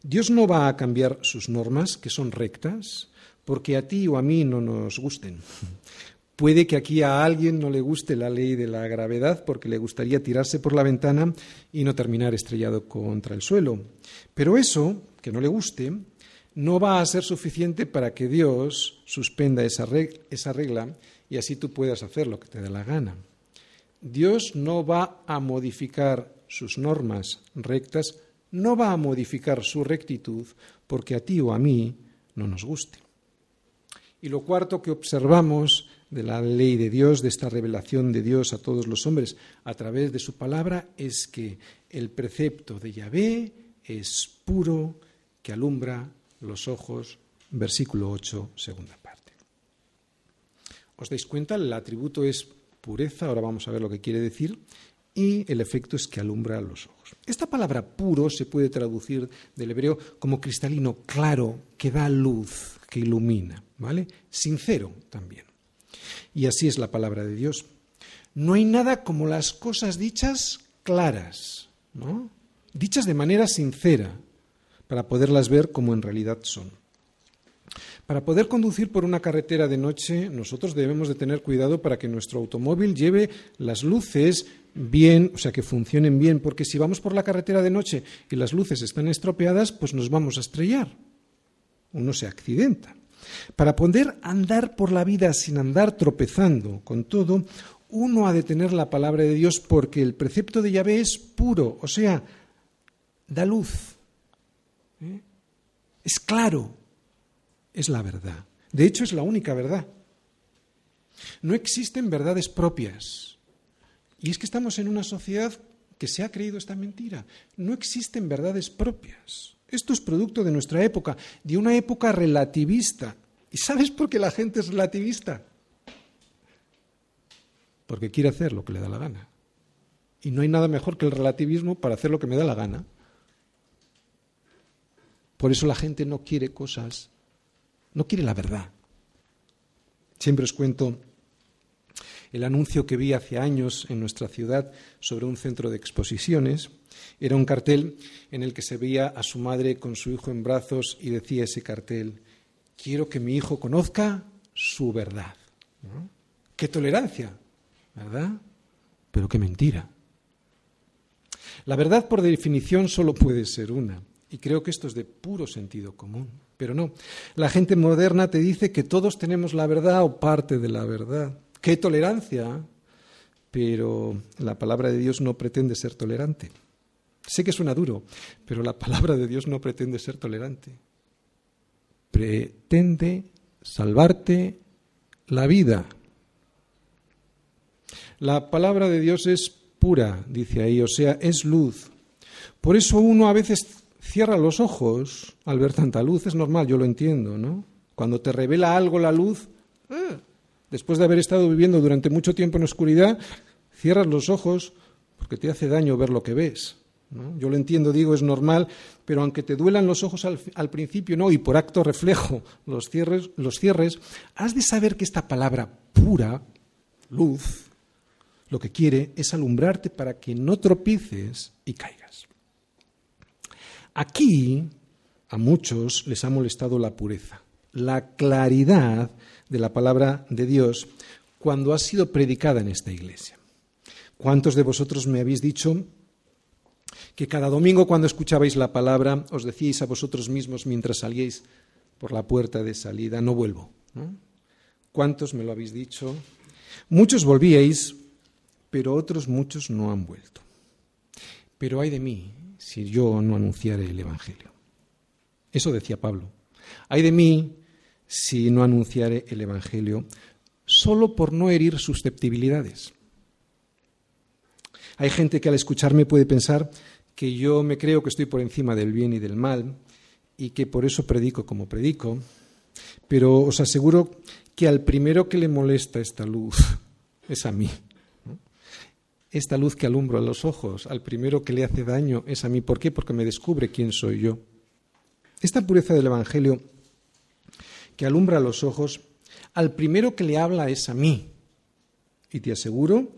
Dios no va a cambiar sus normas, que son rectas, porque a ti o a mí no nos gusten. Puede que aquí a alguien no le guste la ley de la gravedad porque le gustaría tirarse por la ventana y no terminar estrellado contra el suelo. Pero eso, que no le guste, no va a ser suficiente para que Dios suspenda esa regla, y así tú puedas hacer lo que te dé la gana. Dios no va a modificar sus normas rectas, no va a modificar su rectitud porque a ti o a mí no nos guste. Y lo cuarto que observamos de la ley de Dios, de esta revelación de Dios a todos los hombres a través de su palabra, es que el precepto de Yahvé es puro, que alumbra los ojos, versículo 8, segunda parte. ¿Os dais cuenta? El atributo es pureza, ahora vamos a ver lo que quiere decir, y el efecto es que alumbra los ojos. Esta palabra puro se puede traducir del hebreo como cristalino, claro, que da luz, que ilumina, ¿vale? Sincero también. Y así es la palabra de Dios. No hay nada como las cosas dichas claras, ¿no? Dichas de manera sincera, para poderlas ver como en realidad son. Para poder conducir por una carretera de noche, nosotros debemos de tener cuidado para que nuestro automóvil lleve las luces bien, o sea, que funcionen bien, porque si vamos por la carretera de noche y las luces están estropeadas, pues nos vamos a estrellar. Uno se accidenta. Para poder andar por la vida sin andar tropezando con todo, uno ha de tener la palabra de Dios porque el precepto de Yahvé es puro, o sea, da luz, ¿Eh? Es claro, es la verdad. De hecho, es la única verdad. No existen verdades propias. Y es que estamos en una sociedad que se ha creído esta mentira. No existen verdades propias. Esto es producto de nuestra época, de una época relativista. ¿Y sabes por qué la gente es relativista? Porque quiere hacer lo que le da la gana. Y no hay nada mejor que el relativismo para hacer lo que me da la gana. Por eso la gente no quiere cosas, no quiere la verdad. Siempre os cuento el anuncio que vi hace años en nuestra ciudad sobre un centro de exposiciones. Era un cartel en el que se veía a su madre con su hijo en brazos y decía ese cartel, quiero que mi hijo conozca su verdad. ¡Qué tolerancia! ¿Verdad? Pero qué mentira. La verdad, por definición, solo puede ser una. Y creo que esto es de puro sentido común. Pero no. La gente moderna te dice que todos tenemos la verdad o parte de la verdad. ¡Qué tolerancia! Pero la palabra de Dios no pretende ser tolerante. Sé que suena duro, pero la palabra de Dios no pretende ser tolerante. Pretende salvarte la vida. La palabra de Dios es pura, dice ahí, o sea, es luz. Por eso uno a veces cierra los ojos al ver tanta luz, es normal, yo lo entiendo, ¿no? Cuando te revela algo la luz, eh, después de haber estado viviendo durante mucho tiempo en oscuridad, cierras los ojos porque te hace daño ver lo que ves. Yo lo entiendo, digo, es normal, pero aunque te duelan los ojos al, al, principio, no, y por acto reflejo los cierres, los cierres, has de saber que esta palabra pura, luz, lo que quiere es alumbrarte para que no tropices y caigas. Aquí a muchos les ha molestado la pureza, la claridad de la palabra de Dios cuando ha sido predicada en esta iglesia. ¿Cuántos de vosotros me habéis dicho que cada domingo cuando escuchabais la palabra os decíais a vosotros mismos mientras salíais por la puerta de salida, no vuelvo? ¿Cuántos me lo habéis dicho? Muchos volvíais, pero otros muchos no han vuelto. Pero hay de mí si yo no anunciare el Evangelio. Eso decía Pablo. Hay de mí si no anunciare el Evangelio solo por no herir susceptibilidades. Hay gente que al escucharme puede pensar que yo me creo que estoy por encima del bien y del mal y que por eso predico como predico, pero os aseguro que al primero que le molesta esta luz es a mí. Esta luz que alumbro a los ojos, al primero que le hace daño es a mí. ¿Por qué? Porque me descubre quién soy yo. Esta pureza del Evangelio que alumbra los ojos, al primero que le habla es a mí. Y te aseguro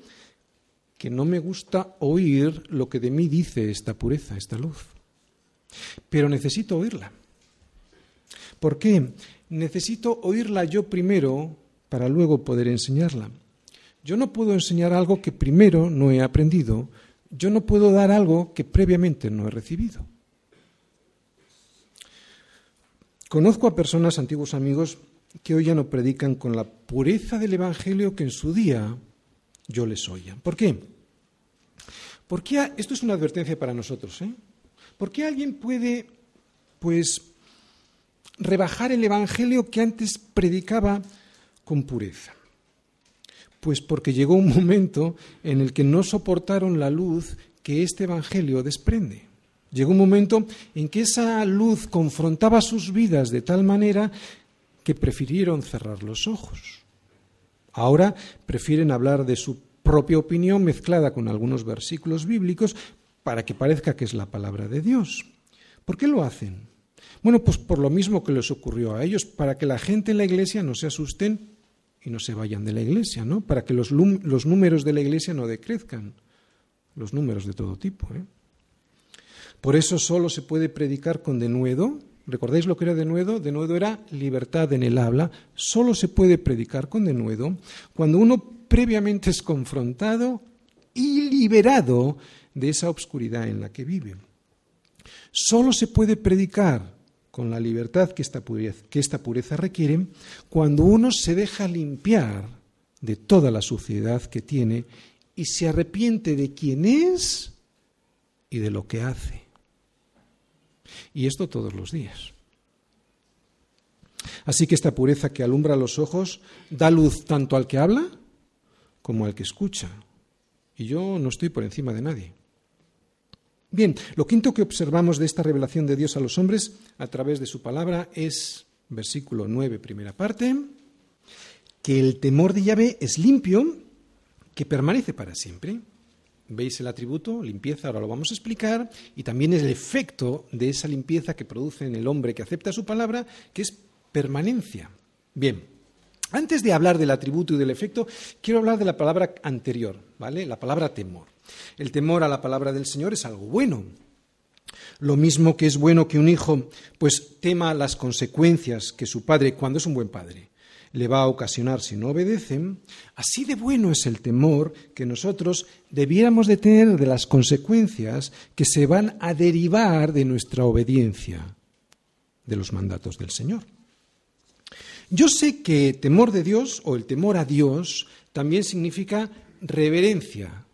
que no me gusta oír lo que de mí dice esta pureza, esta luz. Pero necesito oírla. ¿Por qué? Necesito oírla yo primero para luego poder enseñarla. Yo no puedo enseñar algo que primero no he aprendido. Yo no puedo dar algo que previamente no he recibido. Conozco a personas, antiguos amigos, que hoy ya no predican con la pureza del Evangelio que en su día yo les oía. ¿Por qué? Porque esto es una advertencia para nosotros. ¿eh? ¿Por qué alguien puede, pues, rebajar el Evangelio que antes predicaba con pureza? Pues porque llegó un momento en el que no soportaron la luz que este Evangelio desprende. Llegó un momento en que esa luz confrontaba sus vidas de tal manera que prefirieron cerrar los ojos. Ahora prefieren hablar de su propia opinión mezclada con algunos versículos bíblicos para que parezca que es la palabra de Dios. ¿Por qué lo hacen? Bueno, pues por lo mismo que les ocurrió a ellos, para que la gente en la iglesia no se asusten y no se vayan de la iglesia, ¿no? Para que los, los números de la iglesia no decrezcan, los números de todo tipo. ¿eh? Por eso solo se puede predicar con denuedo. ¿Recordáis lo que era denuedo? Denuedo era libertad en el habla. Solo se puede predicar con denuedo cuando uno previamente es confrontado y liberado de esa obscuridad en la que vive. Solo se puede predicar con la libertad que esta, pureza, que esta pureza requiere cuando uno se deja limpiar de toda la suciedad que tiene y se arrepiente de quién es y de lo que hace. Y esto todos los días. Así que esta pureza que alumbra los ojos da luz tanto al que habla como al que escucha. Y yo no estoy por encima de nadie. Bien, lo quinto que observamos de esta revelación de Dios a los hombres a través de su palabra es, versículo 9, primera parte, que el temor de Yahvé es limpio, que permanece para siempre. ¿Veis el atributo? Limpieza, ahora lo vamos a explicar, y también el efecto de esa limpieza que produce en el hombre que acepta su palabra, que es permanencia. Bien, Antes de hablar del atributo y del efecto, quiero hablar de la palabra anterior, ¿vale? La palabra temor. El temor a la palabra del Señor es algo bueno. Lo mismo que es bueno que un hijo pues tema las consecuencias que su padre, cuando es un buen padre, le va a ocasionar si no obedecen, así de bueno es el temor que nosotros debiéramos de tener de las consecuencias que se van a derivar de nuestra obediencia de los mandatos del Señor. Yo sé que temor de Dios o el temor a Dios también significa reverencia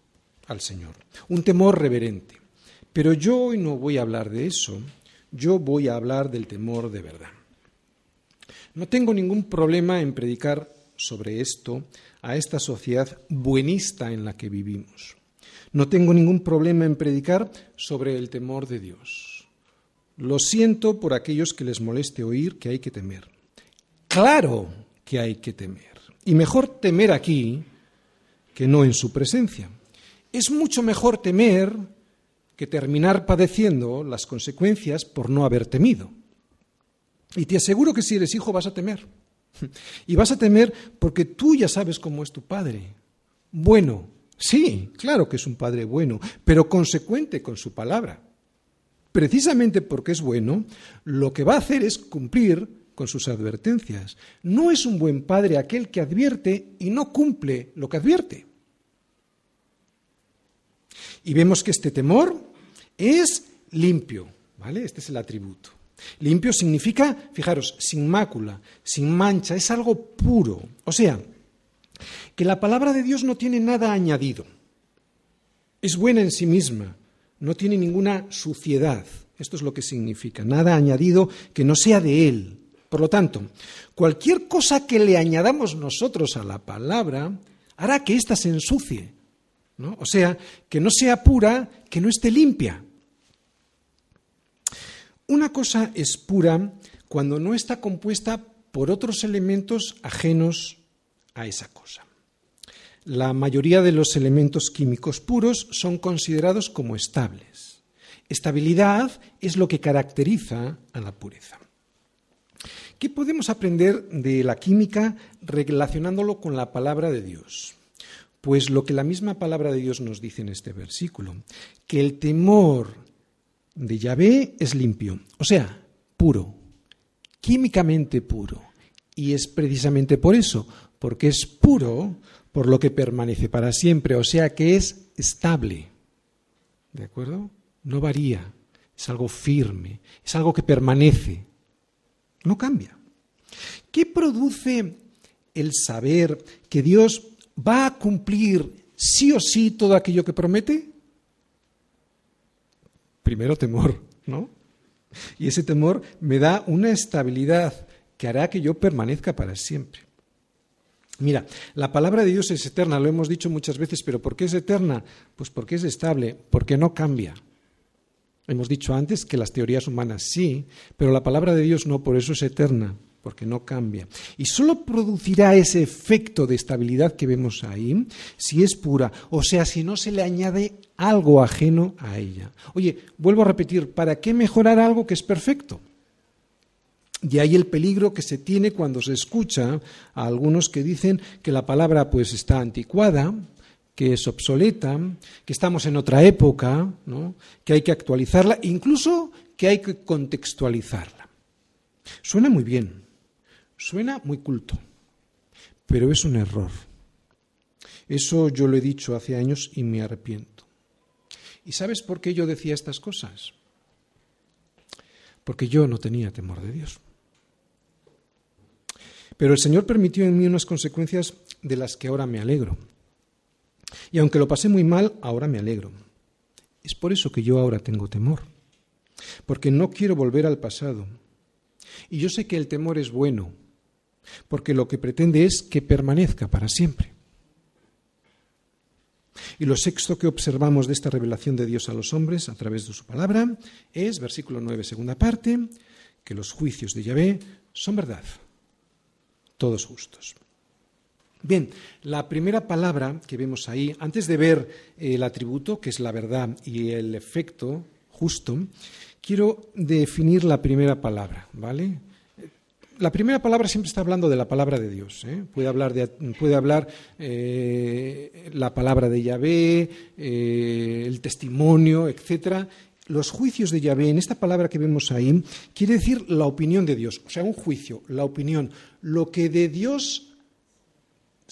al Señor, un temor reverente. Pero yo hoy no voy a hablar de eso, yo voy a hablar del temor de verdad. No tengo ningún problema en predicar sobre esto a esta sociedad buenista en la que vivimos. No tengo ningún problema en predicar sobre el temor de Dios. Lo siento por aquellos que les moleste oír que hay que temer. Claro que hay que temer. Y mejor temer aquí que no en su presencia. Es mucho mejor temer que terminar padeciendo las consecuencias por no haber temido. Y te aseguro que si eres hijo vas a temer. Y vas a temer porque tú ya sabes cómo es tu padre. Bueno, sí, claro que es un padre bueno, pero consecuente con su palabra. Precisamente porque es bueno, lo que va a hacer es cumplir con sus advertencias. No es un buen padre aquel que advierte y no cumple lo que advierte. Y vemos que este temor es limpio, ¿vale? Este es el atributo. Limpio significa, fijaros, sin mácula, sin mancha, es algo puro. O sea, que la palabra de Dios no tiene nada añadido. Es buena en sí misma, no tiene ninguna suciedad. Esto es lo que significa, nada añadido que no sea de Él. Por lo tanto, cualquier cosa que le añadamos nosotros a la palabra hará que ésta se ensucie. O sea, que no sea pura, que no esté limpia. Una cosa es pura cuando no está compuesta por otros elementos ajenos a esa cosa. La mayoría de los elementos químicos puros son considerados como estables. Estabilidad es lo que caracteriza a la pureza. ¿Qué podemos aprender de la química relacionándolo con la palabra de Dios? Pues lo que la misma palabra de Dios nos dice en este versículo, que el temor de Yahvé es limpio, o sea, puro, químicamente puro. Y es precisamente por eso, porque es puro, por lo que permanece para siempre, o sea que es estable. ¿De acuerdo? No varía, es algo firme, es algo que permanece. No cambia. ¿Qué produce el saber que Dios va a cumplir sí o sí todo aquello que promete? Primero temor, ¿no? Y ese temor me da una estabilidad que hará que yo permanezca para siempre. Mira, la palabra de Dios es eterna, lo hemos dicho muchas veces, pero ¿por qué es eterna? Pues porque es estable, porque no cambia. Hemos dicho antes que las teorías humanas sí, pero la palabra de Dios no, por eso es eterna, porque no cambia. Y solo producirá ese efecto de estabilidad que vemos ahí si es pura, o sea, si no se le añade algo ajeno a ella. Oye, vuelvo a repetir, ¿para qué mejorar algo que es perfecto? De ahí el peligro que se tiene cuando se escucha a algunos que dicen que la palabra pues está anticuada, que es obsoleta, que estamos en otra época, que hay que actualizarla, incluso que hay que contextualizarla. Suena muy bien, suena muy culto, pero es un error. Eso yo lo he dicho hace años y me arrepiento. ¿Y sabes por qué yo decía estas cosas? Porque yo no tenía temor de Dios. Pero el Señor permitió en mí unas consecuencias de las que ahora me alegro. Y aunque lo pasé muy mal, ahora me alegro. Es por eso que yo ahora tengo temor, porque no quiero volver al pasado. Y yo sé que el temor es bueno, porque lo que pretende es que permanezca para siempre. Y lo sexto que observamos de esta revelación de Dios a los hombres a través de su palabra es, versículo 9, segunda parte, que los juicios de Yahvé son verdad, todos justos. Bien, la primera palabra que vemos ahí, antes de ver el atributo, que es la verdad, y el efecto justo, quiero definir la primera palabra, ¿vale? la primera palabra siempre está hablando de la palabra de Dios. ¿eh? Puede hablar, de, puede hablar eh, la palabra de Yahvé, eh, el testimonio, etcétera. Los juicios de Yahvé, en esta palabra que vemos ahí, quiere decir la opinión de Dios. O sea, un juicio, la opinión. Lo que de Dios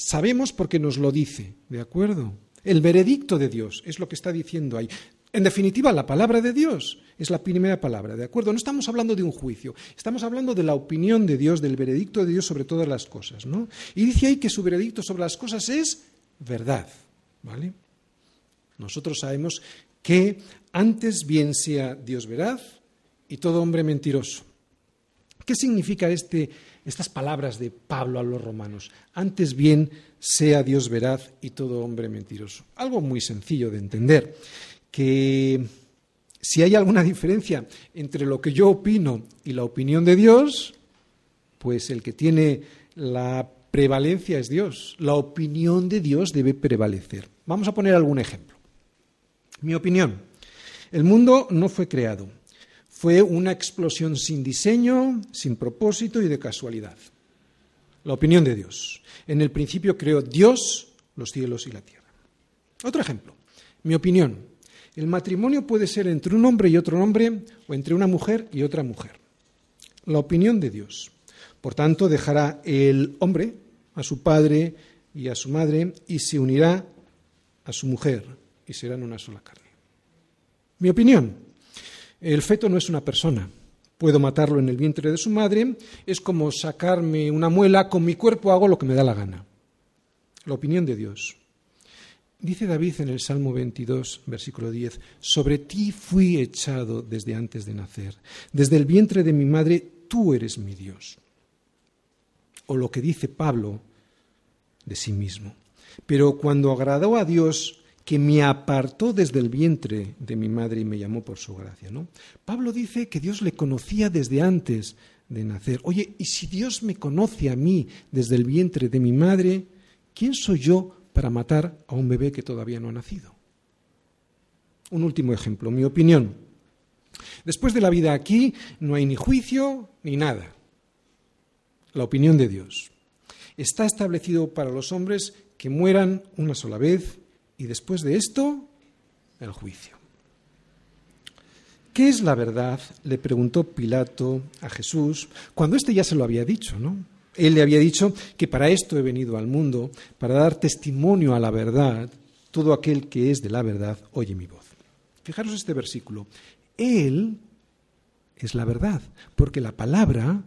sabemos porque nos lo dice. ¿De acuerdo? El veredicto de Dios es lo que está diciendo ahí. En definitiva, la palabra de Dios es la primera palabra, ¿de acuerdo? No estamos hablando de un juicio, estamos hablando de la opinión de Dios, del veredicto de Dios sobre todas las cosas, ¿no? Y dice ahí que su veredicto sobre las cosas es verdad, ¿vale? Nosotros sabemos que antes bien sea Dios veraz y todo hombre mentiroso. ¿Qué significa este, estas palabras de Pablo a los romanos? Antes bien sea Dios veraz y todo hombre mentiroso. Algo muy sencillo de entender que si hay alguna diferencia entre lo que yo opino y la opinión de Dios, pues el que tiene la prevalencia es Dios. La opinión de Dios debe prevalecer. Vamos a poner algún ejemplo. Mi opinión. El mundo no fue creado. Fue una explosión sin diseño, sin propósito y de casualidad. La opinión de Dios. En el principio creó Dios los cielos y la tierra. Otro ejemplo. Mi opinión. El matrimonio puede ser entre un hombre y otro hombre o entre una mujer y otra mujer. La opinión de Dios. Por tanto, dejará el hombre a su padre y a su madre y se unirá a su mujer y serán una sola carne. Mi opinión. El feto no es una persona. Puedo matarlo en el vientre de su madre. Es como sacarme una muela. Con mi cuerpo hago lo que me da la gana. La opinión de Dios. Dice David en el Salmo 22, versículo 10, sobre ti fui echado desde antes de nacer, desde el vientre de mi madre, tú eres mi Dios. O lo que dice Pablo de sí mismo. Pero cuando agradó a Dios, que me apartó desde el vientre de mi madre y me llamó por su gracia. ¿no? Pablo dice que Dios le conocía desde antes de nacer. Oye, ¿y si Dios me conoce a mí desde el vientre de mi madre, quién soy yo para matar a un bebé que todavía no ha nacido. Un último ejemplo, mi opinión. Después de la vida aquí no hay ni juicio ni nada. La opinión de Dios. Está establecido para los hombres que mueran una sola vez y después de esto, el juicio. ¿Qué es la verdad? le preguntó Pilato a Jesús, cuando éste ya se lo había dicho, ¿no? Él le había dicho que para esto he venido al mundo, para dar testimonio a la verdad. Todo aquel que es de la verdad oye mi voz. Fijaros este versículo. Él es la verdad, porque la palabra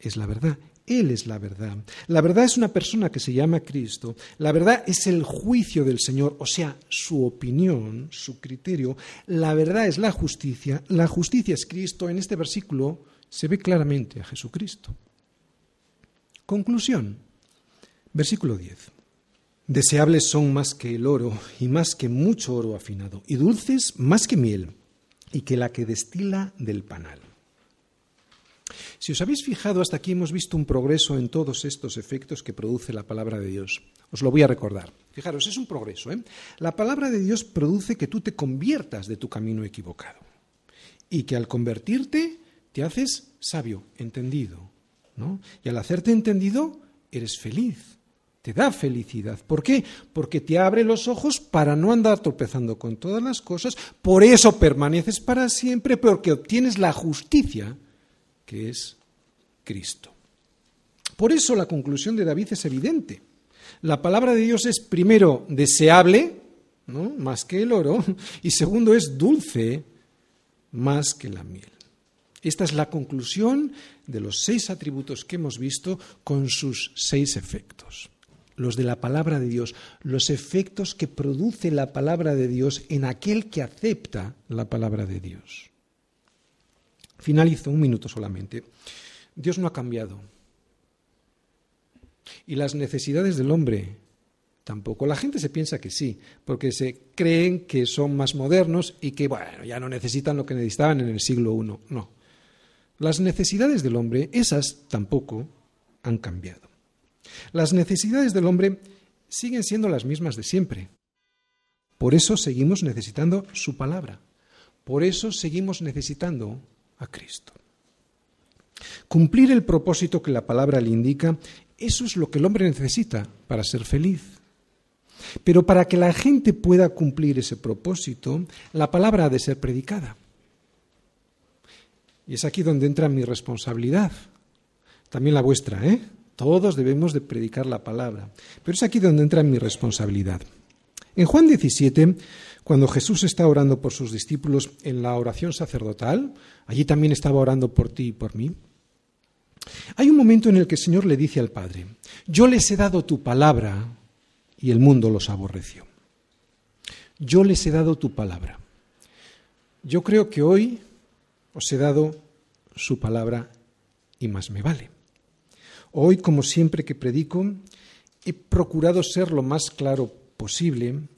es la verdad. Él es la verdad. La verdad es una persona que se llama Cristo. La verdad es el juicio del Señor, o sea, su opinión, su criterio. La verdad es la justicia. La justicia es Cristo. En este versículo se ve claramente a Jesucristo. Conclusión. Versículo 10. Deseables son más que el oro y más que mucho oro afinado, y dulces más que miel y que la que destila del panal. Si os habéis fijado, hasta aquí hemos visto un progreso en todos estos efectos que produce la palabra de Dios. Os lo voy a recordar. Fijaros, es un progreso. ¿eh? La palabra de Dios produce que tú te conviertas de tu camino equivocado y que al convertirte te haces sabio, entendido, y al hacerte entendido, eres feliz, te da felicidad. ¿Por qué? Porque te abre los ojos para no andar tropezando con todas las cosas, por eso permaneces para siempre, porque obtienes la justicia que es Cristo. Por eso la conclusión de David es evidente. La palabra de Dios es primero deseable, ¿no? más que el oro, y segundo es dulce, más que la miel. Esta es la conclusión de los seis atributos que hemos visto con sus seis efectos. Los de la palabra de Dios, los efectos que produce la palabra de Dios en aquel que acepta la palabra de Dios. Finalizo un minuto solamente. Dios no ha cambiado. Y las necesidades del hombre tampoco. La gente se piensa que sí, porque se creen que son más modernos y que, bueno, ya no necesitan lo que necesitaban en el siglo I. No. Las necesidades del hombre, esas tampoco han cambiado. Las necesidades del hombre siguen siendo las mismas de siempre. Por eso seguimos necesitando su palabra. Por eso seguimos necesitando a Cristo. Cumplir el propósito que la palabra le indica, eso es lo que el hombre necesita para ser feliz. Pero para que la gente pueda cumplir ese propósito, la palabra ha de ser predicada. Y es aquí donde entra mi responsabilidad, también la vuestra, ¿eh? Todos debemos de predicar la palabra. Pero es aquí donde entra mi responsabilidad. En Juan 17, cuando Jesús está orando por sus discípulos en la oración sacerdotal, allí también estaba orando por ti y por mí, hay un momento en el que el Señor le dice al Padre, yo les he dado tu palabra y el mundo los aborreció. Yo les he dado tu palabra. Yo creo que hoy os he dado su palabra y más me vale. Hoy, como siempre que predico, he procurado ser lo más claro posible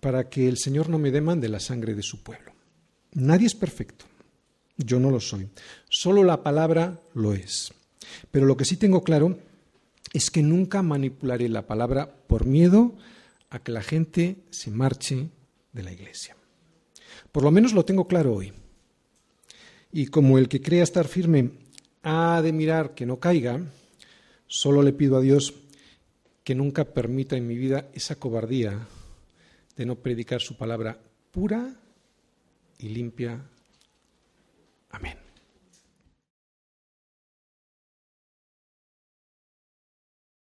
para que el Señor no me demande la sangre de su pueblo. Nadie es perfecto. Yo no lo soy. Solo la palabra lo es. Pero lo que sí tengo claro es que nunca manipularé la palabra por miedo a que la gente se marche de la iglesia. Por lo menos lo tengo claro hoy. Y como el que crea estar firme ha de mirar que no caiga, solo le pido a Dios que nunca permita en mi vida esa cobardía de no predicar su palabra pura y limpia. Amén.